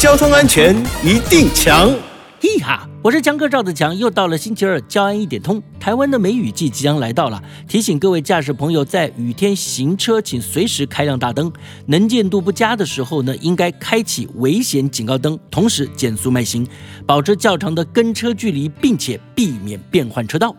交通安全一定强。嘿哈，我是强哥赵子强，又到了星期二，交安一点通。台湾的梅雨季即将来到了，提醒各位驾驶朋友，在雨天行车，请随时开亮大灯。能见度不佳的时候呢，应该开启危险警告灯，同时减速慢行，保持较长的跟车距离，并且避免变换车道。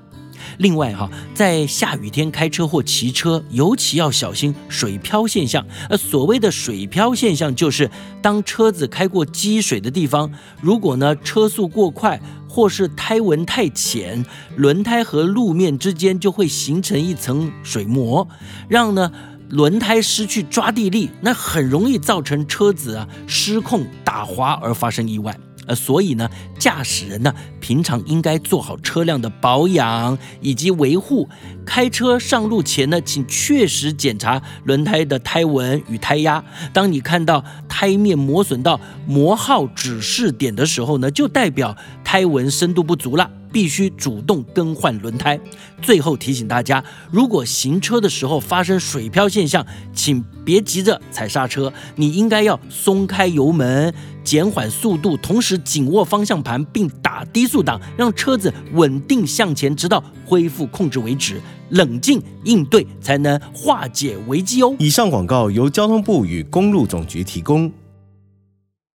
另外哈，在下雨天开车或骑车，尤其要小心水漂现象。呃，所谓的水漂现象，就是当车子开过积水的地方，如果呢车速过快，或是胎纹太浅，轮胎和路面之间就会形成一层水膜，让呢轮胎失去抓地力，那很容易造成车子啊失控打滑而发生意外。所以呢，驾驶人呢，平常应该做好车辆的保养以及维护。开车上路前呢，请确实检查轮胎的胎纹与胎压。当你看到胎面磨损到磨耗指示点的时候呢，就代表胎纹深度不足了。必须主动更换轮胎。最后提醒大家，如果行车的时候发生水漂现象，请别急着踩刹车，你应该要松开油门，减缓速度，同时紧握方向盘并打低速档，让车子稳定向前，直到恢复控制为止。冷静应对，才能化解危机哦。以上广告由交通部与公路总局提供。